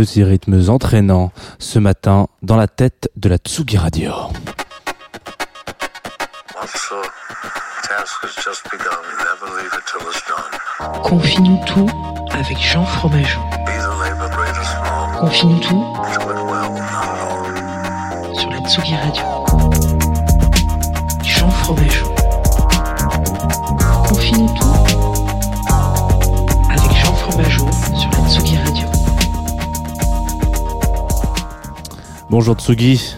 Petits rythmes entraînants ce matin dans la tête de la Tsugi Radio. Confie-nous tout avec Jean Fromageau. Confie-nous tout sur la Tsugi Radio. Jean Fromageau. Confie-nous tout avec Jean Fromageau sur la Tsugi Radio. Bonjour Tsugi,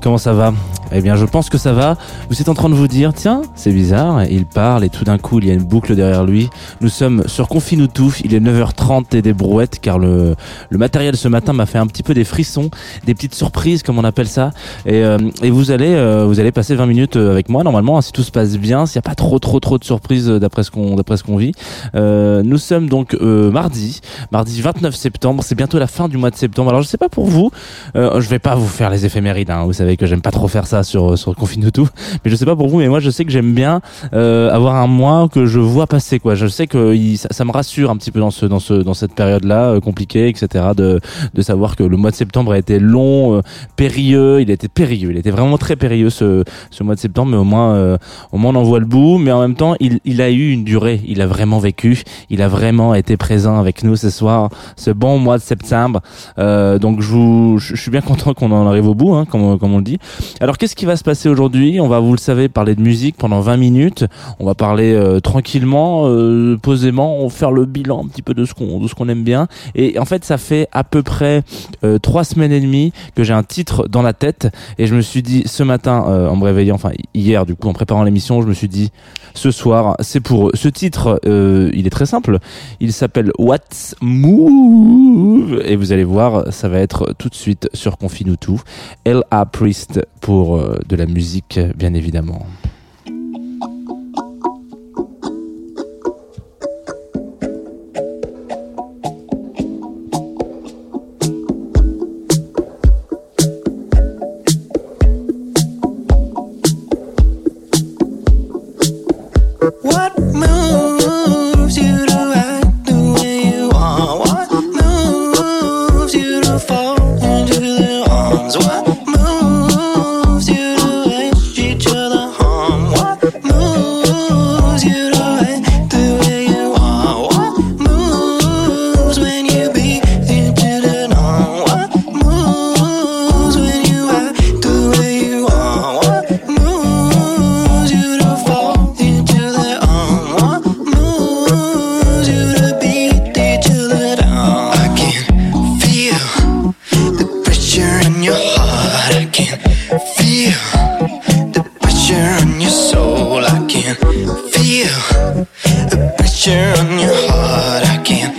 comment ça va? Eh bien je pense que ça va. Vous êtes en train de vous dire, tiens, c'est bizarre, il parle et tout d'un coup il y a une boucle derrière lui. Nous sommes sur Confine tout, il est 9h30 et des brouettes car le, le matériel ce matin m'a fait un petit peu des frissons, des petites surprises comme on appelle ça. Et, euh, et vous allez euh, vous allez passer 20 minutes euh, avec moi normalement hein, si tout se passe bien, s'il n'y a pas trop trop trop de surprises d'après ce qu'on d'après ce qu'on vit. Nous sommes donc mardi, mardi 29 septembre, c'est bientôt la fin du mois de septembre. Alors je sais pas pour vous, je vais pas vous faire les éphémérides, hein. vous savez que j'aime pas trop faire ça sur sur Confine tout, mais je sais pas pour vous, mais moi je sais que j'aime bien euh, avoir un mois que je vois passer quoi. Je sais que il- ça, ça me rassure un petit peu dans ce dans ce dans cette période là compliquée, etc. De de savoir que le mois de septembre a été long, euh, périlleux, il a été périlleux, il était vraiment très périlleux ce ce mois de septembre, mais au moins euh, au moins on en voit le bout, mais en même temps il il a eu une durée, il a vraiment vécu, il a vraiment été présent avec nous ce soir, ce bon mois de septembre. Euh, donc je, vous, je je suis bien content qu'on en arrive au bout, hein, comme, comme on le dit. Alors qu'est-ce qui va se passer aujourd'hui? On va, vous le savez, parler de musique pendant 20 minutes. On va parler euh, tranquillement, euh, posément, on va faire le bilan un petit peu de ce qu'on de ce qu'on aime bien. Et en fait, ça fait à peu près euh, trois semaines et demie que j'ai un titre dans la tête et je me suis dit ce matin euh, en me réveillant, enfin hier du coup en préparant l'émission, je me suis dit ce soir c'est pour eux. Ce titre, il est très simple. Il s'appelle What's Move? Et vous allez voir, ça va être tout de suite sur Confine tout. L.A. Priest pour de la musique, bien évidemment. Feel the pressure on your heart. I can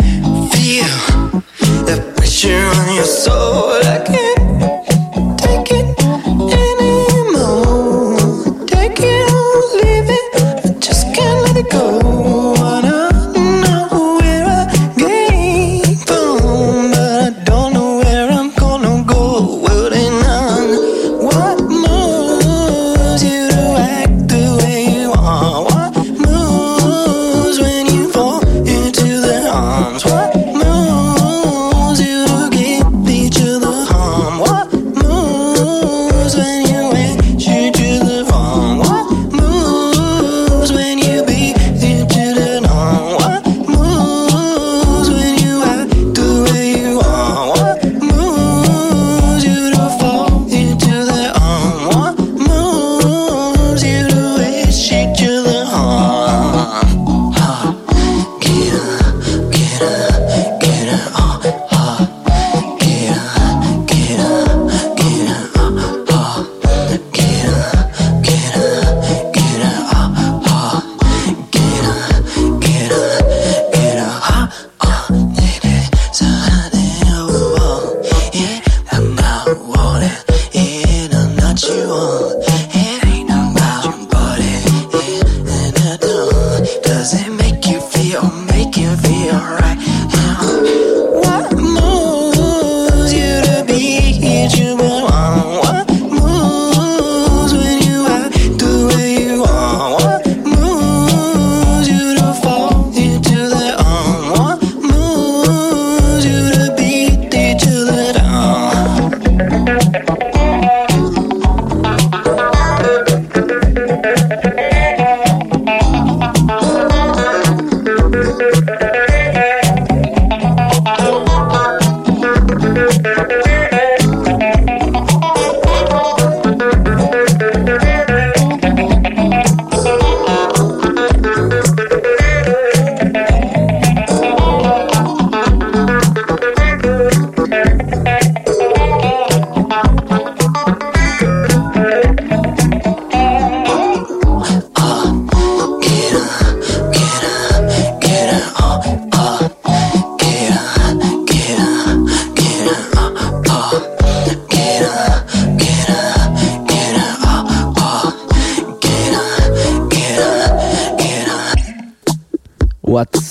feel the pressure on your soul. I can't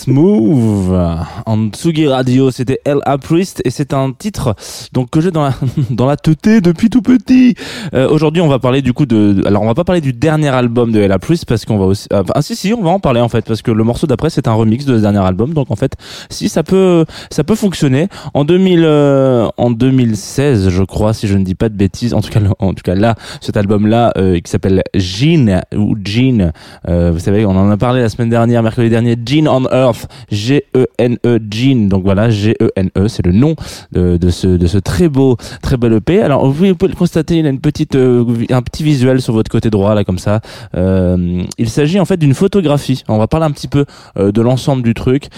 Move en Tsugi Radio, c'était L.A. Priest et c'est un titre donc que j'ai dans la dans la teuté depuis tout petit. Euh, Aujourd'hui, on va parler du coup de alors on va pas parler du dernier album de L.A. Priest parce qu'on va aussi ah, si si, on va en parler en fait parce que le morceau d'après c'est un remix de ce dernier album donc en fait si ça peut ça peut fonctionner en 2000 euh, en 2016 je crois si je ne dis pas de bêtises en tout cas en tout cas là cet album là qui s'appelle Gene ou Gene euh, vous savez on en a parlé la semaine dernière mercredi dernier Gene on Earth G-E-N-E Gene donc voilà G-E-N-E c'est le nom de, ce très beau très bel EP alors vous pouvez le constater il a une petite euh, un petit visuel sur votre côté droit là comme ça. Euh, il s'agit en fait d'une photographie. On va parler un petit peu euh, de l'ensemble du truc.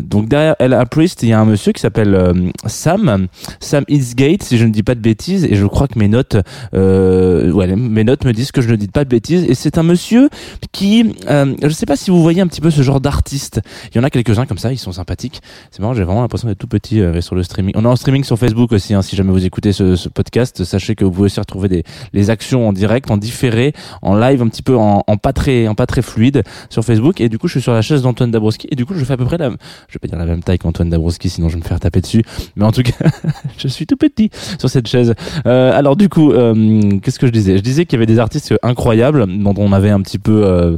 Donc derrière Ella Priest il y a un monsieur qui s'appelle Sam. Sam Eastgate si je ne dis pas de bêtises et je crois que mes notes mes notes me disent que je ne dis pas de bêtises. Et c'est un monsieur qui je sais pas si vous voyez un petit peu ce genre d'artiste il y en a quelques-uns comme ça ils sont sympathiques. C'est marrant j'ai vraiment l'impression d'être tout petit euh, sur le streaming. On est en streaming sur Facebook aussi hein, si jamais vous écoutez ce, ce podcast. Sachez que vous pouvez aussi retrouver des les actions en direct en différé en live un petit peu en, en pas très en pas très fluide sur Facebook. Et du coup je suis sur la chaise d'Antoine Dabrowski. Et du coup je fais à peu près la je vais pas dire la même taille qu'Antoine Dabrowski sinon je vais me faire taper dessus. Mais en tout cas je suis tout petit sur cette chaise. Euh, alors du coup euh, qu'est-ce que je disais? Je disais qu'il y avait des artistes incroyables dont on avait un petit peu euh,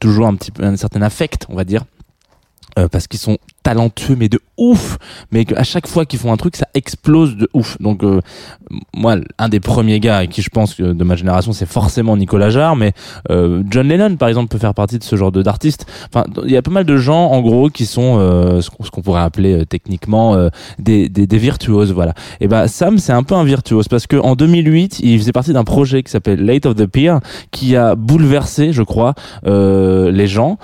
toujours un petit peu un certain affect on va dire euh, parce qu'ils sont talentueux mais de ouf. Mais à chaque fois qu'ils font un truc ça explose de ouf. Donc euh, moi un des premiers gars à qui je pense que de ma génération c'est forcément Nicolas Jarre mais euh, John Lennon par exemple peut faire partie de ce genre de d'artistes enfin il y a pas mal de gens en gros qui sont euh, ce qu'on pourrait appeler euh, techniquement euh, des, des, des virtuoses voilà. Et ben Sam c'est un peu un virtuose parce que en 2008 il faisait partie d'un projet qui s'appelle Late of the Pier qui a bouleversé je crois euh, les gens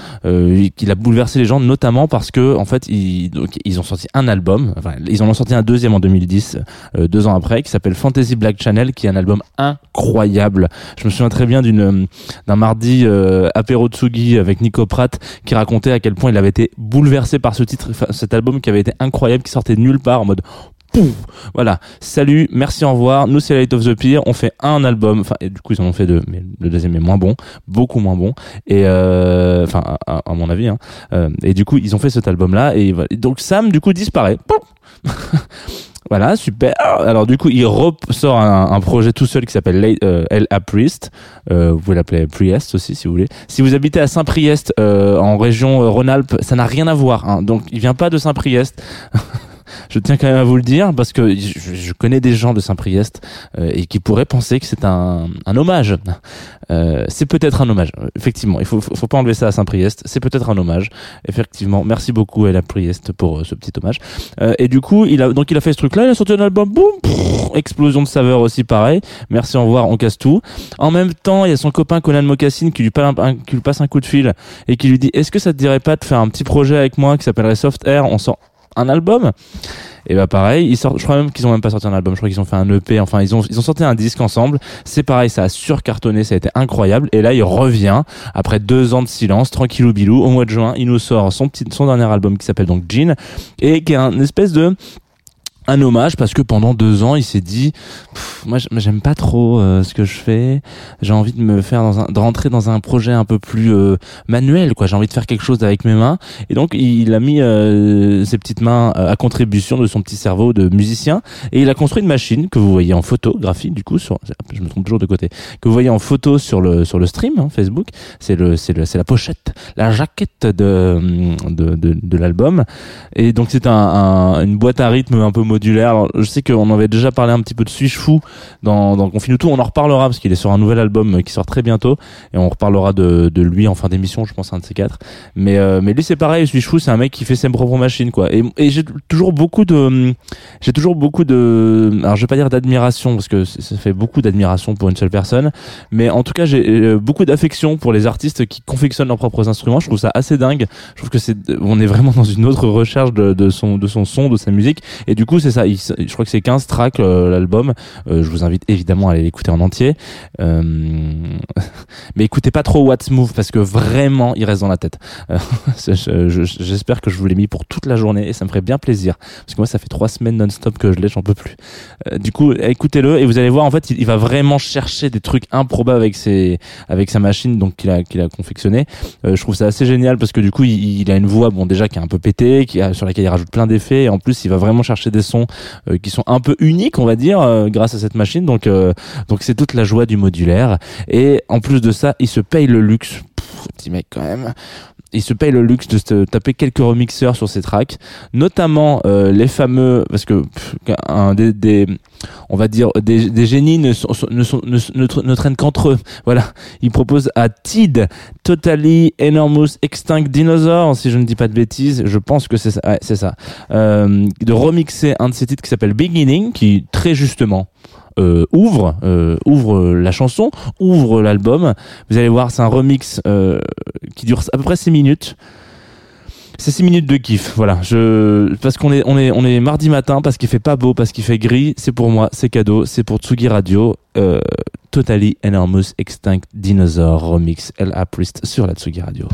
qu'il a bouleversé les gens notamment parce que en fait ils, donc, ils ont sorti un album enfin ils en ont sorti un deuxième en 2010 euh, deux ans après qui s'appelle Fantasy Black Channel qui est un album incroyable. Je me souviens très bien d'une d'un mardi euh, apéro Tsugi avec Nico Pratt qui racontait à quel point il avait été bouleversé par ce titre cet album qui avait été incroyable qui sortait nulle part en mode Voilà, salut, merci, au revoir. Nous, c'est Light of the Pier. On fait un album. Enfin, et du coup, ils en ont fait deux, mais le deuxième est moins bon, beaucoup moins bon. Et euh, enfin, à, à mon avis. Hein. Euh, et du coup, ils ont fait cet album-là. Et donc Sam, du coup, disparaît. Voilà, super. Alors du coup, il ressort un, projet tout seul qui s'appelle euh, L.A. Priest. Euh, vous pouvez l'appeler Priest aussi si vous voulez. Si vous habitez à Saint-Priest euh, en région euh, Rhône-Alpes, ça n'a rien à voir. Hein. Donc il vient pas de Saint-Priest. je tiens quand même à vous le dire parce que je, je connais des gens de Saint-Priest euh, et qui pourraient penser que c'est un, un hommage. Euh, c'est peut-être un hommage, effectivement. Il faut, faut, pas enlever ça à Saint-Priest. C'est peut-être un hommage, effectivement. Merci beaucoup à la Priest pour euh, ce petit hommage. Euh, et du coup, il a donc il a fait ce truc-là. Il a sorti un album, boum, explosion de saveur aussi, pareil. Merci, au revoir, on casse tout. En même temps, il y a son copain Conan Mocassin qui lui, passe un, qui lui passe un coup de fil et qui lui dit Est-ce que ça te dirait pas de faire un petit projet avec moi qui s'appellerait Soft Air? On sort un album. Et bah pareil ils sortent je crois même qu'ils ont même pas sorti un album je crois qu'ils ont fait un EP enfin ils ont ils ont sorti un disque ensemble. C'est pareil ça a surcartonné ça a été incroyable. Et là il revient après deux ans de silence tranquillou bilou au mois de juin il nous sort son petit son dernier album qui s'appelle donc Jean et qui est un espèce de un hommage parce que pendant deux ans il s'est dit moi j'aime pas trop euh, ce que je fais. J'ai envie de me faire dans un de rentrer dans un projet un peu plus euh, manuel quoi. J'ai envie de faire quelque chose avec mes mains. Et donc il a mis euh, ses petites mains à contribution de son petit cerveau de musicien. Et il a construit une machine que vous voyez en photographie du coup sur je me trompe toujours de côté que vous voyez en photo sur le sur le stream hein, Facebook. C'est le c'est le c'est la pochette la jaquette de de de, de l'album. Et donc c'est un, un- une boîte à rythme un peu modulaire. Alors, je sais qu'on avait déjà parlé un petit peu de Switch Fou dans, dans. On en reparlera parce qu'il est sur un nouvel album qui sort très bientôt et on reparlera de, lui en fin d'émission, je pense un de ces quatre. Mais euh, mais lui c'est pareil. Switch Fou c'est un mec qui fait ses propres machines quoi. Et, j'ai toujours beaucoup de j'ai toujours beaucoup de alors je vais pas dire d'admiration parce que ça fait beaucoup d'admiration pour une seule personne, mais en tout cas j'ai euh, beaucoup d'affection pour les artistes qui confectionnent leurs propres instruments. Je trouve ça assez dingue. Je trouve que c'est on est vraiment dans une autre recherche de, de son de son son, de sa musique. Et du coup c'est ça. Il s- je crois que c'est 15 tracks euh, l'album. Euh, je vous invite évidemment à aller l'écouter en entier. Euh, mais écoutez pas trop What's Move parce que vraiment il reste dans la tête. C'est- je- je- J'espère que je vous l'ai mis pour toute la journée et ça me ferait bien plaisir parce que moi ça fait trois semaines non-stop que je l'ai, j'en peux plus. Du coup écoutez-le et vous allez voir en fait il, va vraiment chercher des trucs improbables avec ses avec sa machine donc qu'il a qu'il a confectionné. Je trouve ça assez génial parce que du coup il, il a une voix bon déjà qui est un peu pétée, qui a, sur laquelle il rajoute plein d'effets et en plus il va vraiment chercher des sons euh, qui sont un peu uniques on va dire euh, grâce à cette machine. Donc euh, donc c'est toute la joie du modulaire. Et en plus de ça il se paye le luxe. Petit mec quand même. Il se paye le luxe de taper quelques remixeurs sur ses tracks, notamment les fameux, parce que un des- on va dire des, des génies ne, sont, ne, sont, ne, ne, tra- ne traînent qu'entre eux. Voilà, il propose à Tid, Totally Enormous Extinct Dinosaur, si je ne dis pas de bêtises, je pense que c'est ça, ouais, c'est ça, euh, de remixer un de ses titres qui s'appelle Beginning, qui très justement euh, ouvre euh, ouvre la chanson, ouvre l'album. Vous allez voir, c'est un remix euh, qui dure à peu près 6 minutes. C'est 6 minutes de kiff, voilà. Je parce qu'on est on est on est mardi matin parce qu'il fait pas beau, parce qu'il fait gris, c'est pour moi, c'est cadeau, c'est pour Tsugi Radio. Euh, Totally Enormous Extinct Dinosaur remix L.A. Priest sur la Tsugi Radio.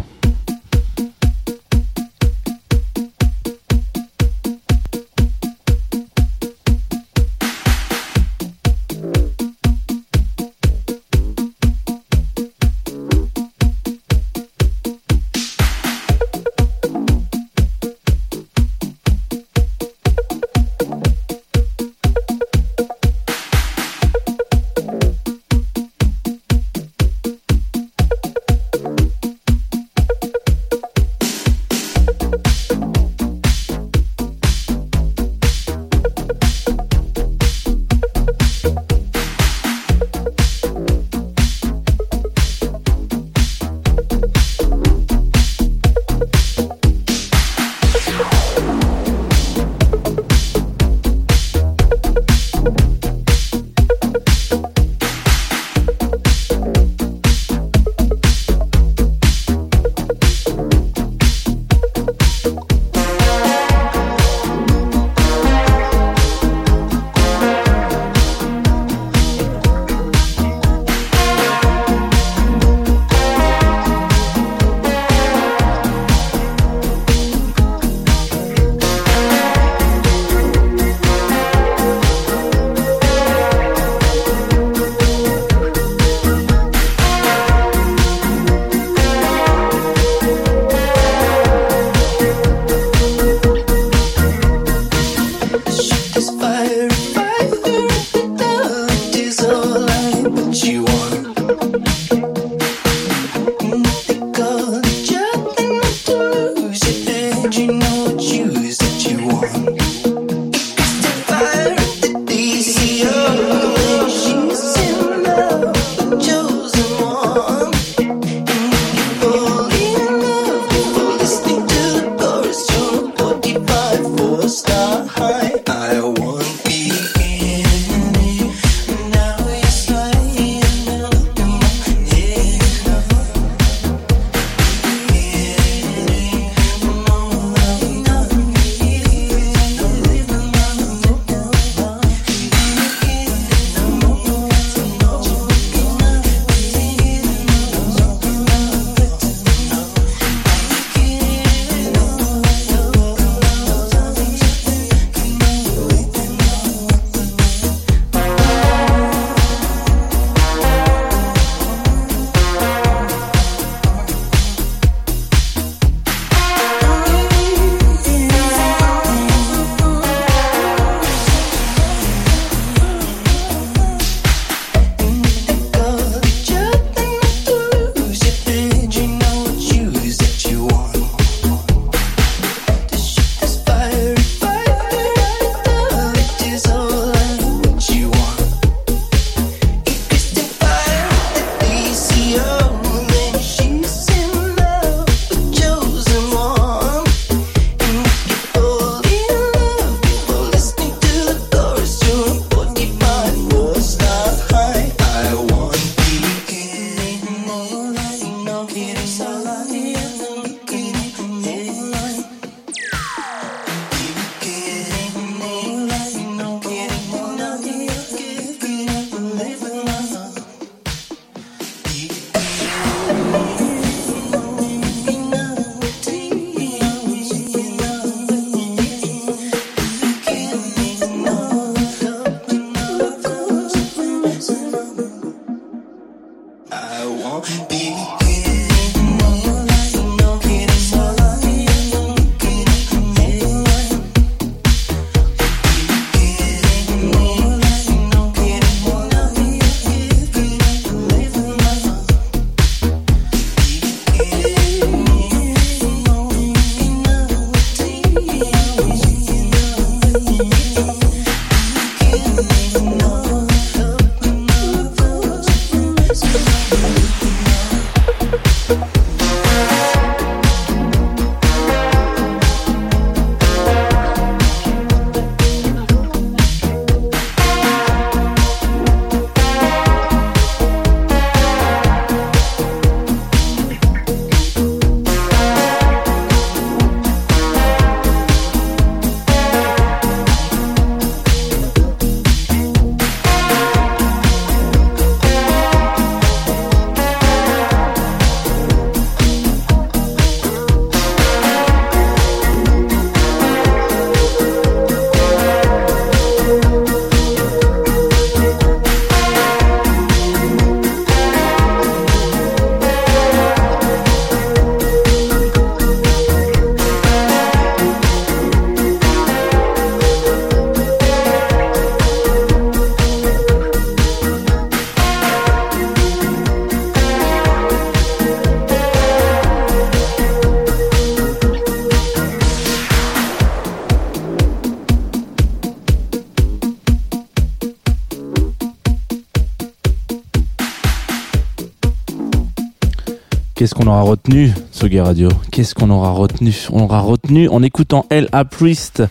Qu'est-ce qu'on aura retenu, Tsugi Radio Qu'est-ce qu'on aura retenu On aura retenu en écoutant L.A. Priest,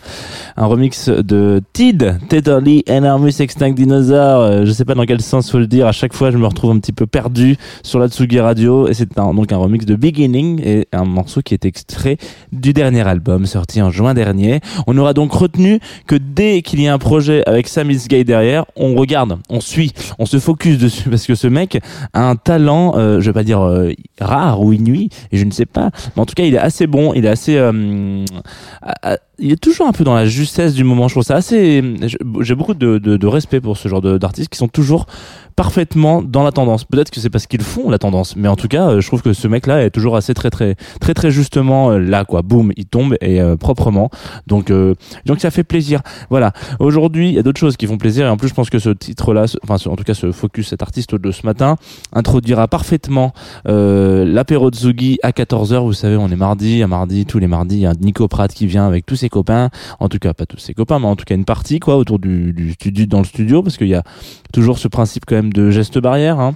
un remix de Tid, Tetherly, Enormous Extinct Dinosaur. Euh, Je sais pas dans quel sens faut le dire. À chaque fois, je me retrouve un petit peu perdu sur la Tsugi Radio. Et c'est donc un remix de Beginning et un morceau qui est extrait du dernier album sorti en juin dernier. On aura donc retenu que dès qu'il y a un projet avec Sam Gay derrière, on regarde, on suit, on se focus dessus parce que ce mec a un talent, euh, je vais pas dire euh, rare ou inuit, et je ne sais pas, mais en tout cas il est assez bon, il est assez, euh, il est toujours un peu dans la justesse du moment. Je trouve ça assez, j'ai beaucoup de, de, de respect pour ce genre d'artistes qui sont toujours parfaitement dans la tendance. Peut-être que c'est parce qu'ils font la tendance, mais en tout cas, euh, je trouve que ce mec-là est toujours assez très très très très justement euh, là quoi. Boum, il tombe et euh, proprement. Donc euh, donc ça fait plaisir. Voilà. Aujourd'hui, il y a d'autres choses qui font plaisir et en plus, je pense que ce titre-là, enfin en tout cas ce focus, cet artiste de ce matin, introduira parfaitement euh, l'apéro de Zugi à 14h. Vous savez, on est mardi, à mardi, tous les mardis, il y a Nico Pratt qui vient avec tous ses copains. En tout cas, pas tous ses copains, mais en tout cas une partie quoi autour du, du studio dans le studio parce qu'il y a toujours ce principe quand même de geste barrière. Hein.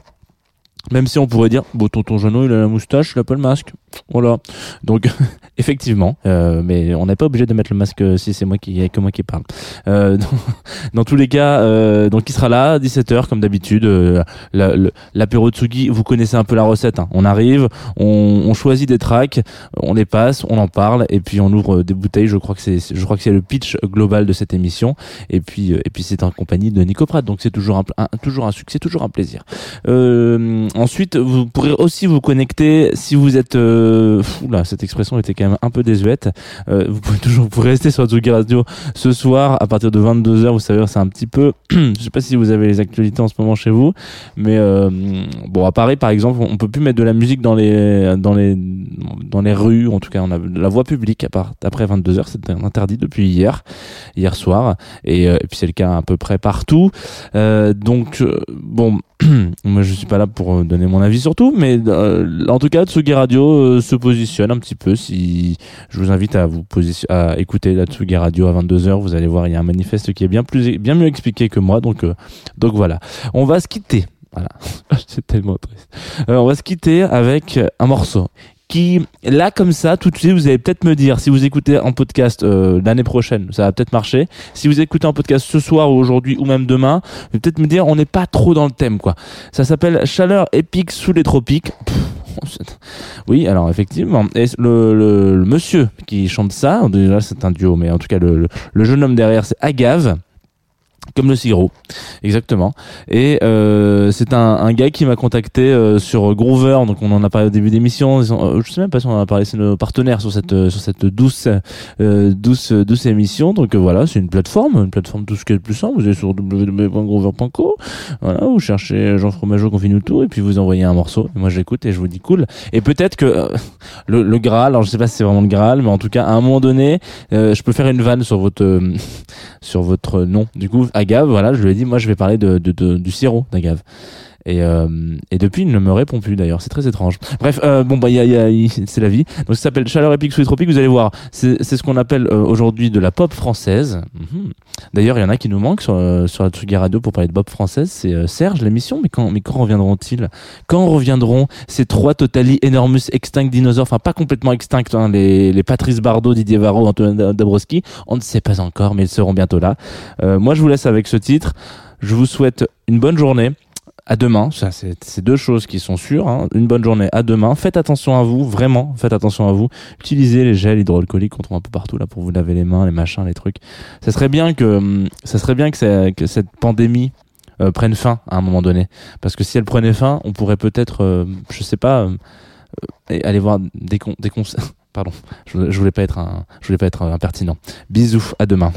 Même si on pourrait dire, bon, tonton Jeannot, il a la moustache, il a pas le masque. Voilà. Donc, effectivement, euh, mais on n'est pas obligé de mettre le masque euh, si c'est moi qui, que moi qui parle. Euh, dans, dans tous les cas, euh, donc il sera là, à 17h, comme d'habitude. Euh, la- L'apéro Tsugi, vous connaissez un peu la recette. hein. On arrive, on, on choisit des tracks, on les passe, on en parle, et puis on ouvre des bouteilles. Je crois que c'est, je crois que c'est le pitch global de cette émission. Et puis, euh, et puis c'est en compagnie de Nico Pratt. Donc c'est toujours un, toujours un succès, toujours un plaisir. Ensuite, vous pourrez aussi vous connecter si vous êtes. Euh, là, cette expression était quand même un peu désuète. Euh, vous pouvez toujours vous rester sur Tsugi Radio ce soir à partir de 22 h Vous savez, c'est un petit peu. je sais pas si vous avez les actualités en ce moment chez vous, mais euh, bon, à Paris, par exemple, on peut plus mettre de la musique dans les dans les dans les rues. En tout cas, on a la voie publique à part après 22 h C'est interdit depuis hier, hier soir, et, euh, et puis c'est le cas à peu près partout. Donc bon, moi je suis pas là pour donner mon avis sur tout, mais euh, en tout cas Tsugi Radio euh, se positionne un petit peu. Si je vous invite à vous position à écouter la Tsugi Radio à 22h, vous allez voir il y a un manifeste qui est bien plus bien mieux expliqué que moi. Donc euh, donc voilà, on va se quitter. Voilà, c'est tellement triste. On va se quitter avec un morceau qui là comme ça tout de suite vous allez peut-être me dire si vous écoutez en podcast euh, l'année prochaine ça va peut-être marcher. Si vous écoutez en podcast ce soir ou aujourd'hui ou même demain vous allez peut-être me dire on n'est pas trop dans le thème quoi. Ça s'appelle chaleur épique sous les tropiques. Oui alors effectivement. Et le, le, le monsieur qui chante ça c'est un duo mais en tout cas le, le jeune homme derrière c'est Agave comme le sirop, exactement. Et euh, c'est un, un gars qui m'a contacté euh, sur Groover, donc on en a parlé au début d'émission. Euh, Je sais même pas si on en a parlé, c'est nos partenaires sur cette euh, sur cette douce euh, douce douce émission. Donc euh, voilà, c'est une plateforme, une plateforme tout ce qui est le plus simple. Vous allez sur www.groover.co, voilà, vous cherchez Jean Fromageau confine tout et puis vous envoyez un morceau. Moi j'écoute et je vous dis cool. Et peut-être que euh, le, le Graal, alors je sais pas si c'est vraiment le Graal, mais en tout cas à un moment donné, euh, je peux faire une vanne sur votre euh, sur votre nom. Du coup, Agave, voilà, je lui ai dit, moi, je vais parler de, de, de- du sirop d'Agave. Et, euh, et depuis, il ne me répond plus d'ailleurs. C'est très étrange. Bref, euh, bon bah, y a, y a- il- c'est la vie. Donc ça s'appelle Chaleur épique sous les tropiques. Vous allez voir, c'est ce qu'on appelle euh, aujourd'hui de la pop française. Mhm. D'ailleurs, il y en a qui nous manquent sur sur la Tsugi Radio pour parler de pop française. C'est Serge l'émission. Mais quand mais quand reviendront-ils? Quand reviendront ces trois Totally Enormous Extinct Dinosaures Enfin, pas complètement extincts. Hein, les les Patrice Bardot, Didier Varro, Antoine Dabrowski. On ne sait pas encore, mais ils seront bientôt là. Euh, moi, je vous laisse avec ce titre. Je vous souhaite une bonne journée. À demain, ça c'est deux choses qui sont sûres. hein. Une bonne journée à demain. Faites attention à vous, vraiment. Faites attention à vous. Utilisez les gels hydroalcooliques qu'on trouve un peu partout là pour vous laver les mains, les machins, les trucs. Ça serait bien que, hum, ça serait bien que, cette pandémie euh, prenne fin à un moment donné. Parce que si elle prenait fin, on pourrait peut-être, euh, je sais pas, euh, euh, aller voir des con- des concerts. Pardon, je, je voulais pas être un, je voulais pas être impertinent. Bisous, à demain.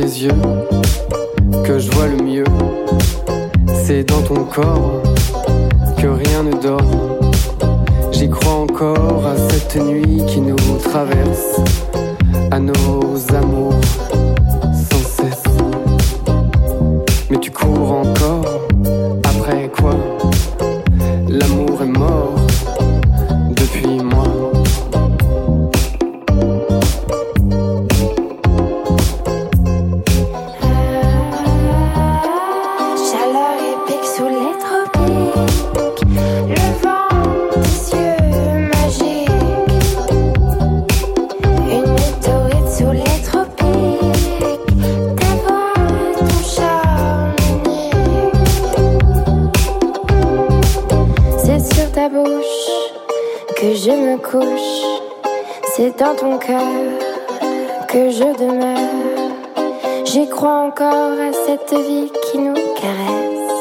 Tes yeux que je vois le mieux. C'est dans ton corps que rien ne dort. J'y crois encore à cette nuit qui nous traverse. à nos amours sans cesse. Mais tu cours bouche que je me couche. C'est dans ton cœur que je demeure. J'y crois encore à cette vie qui nous caresse,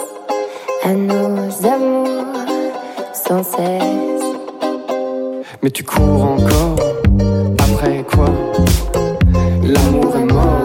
à nos amours sans cesse. Mais tu cours encore, après quoi? L'amour est mort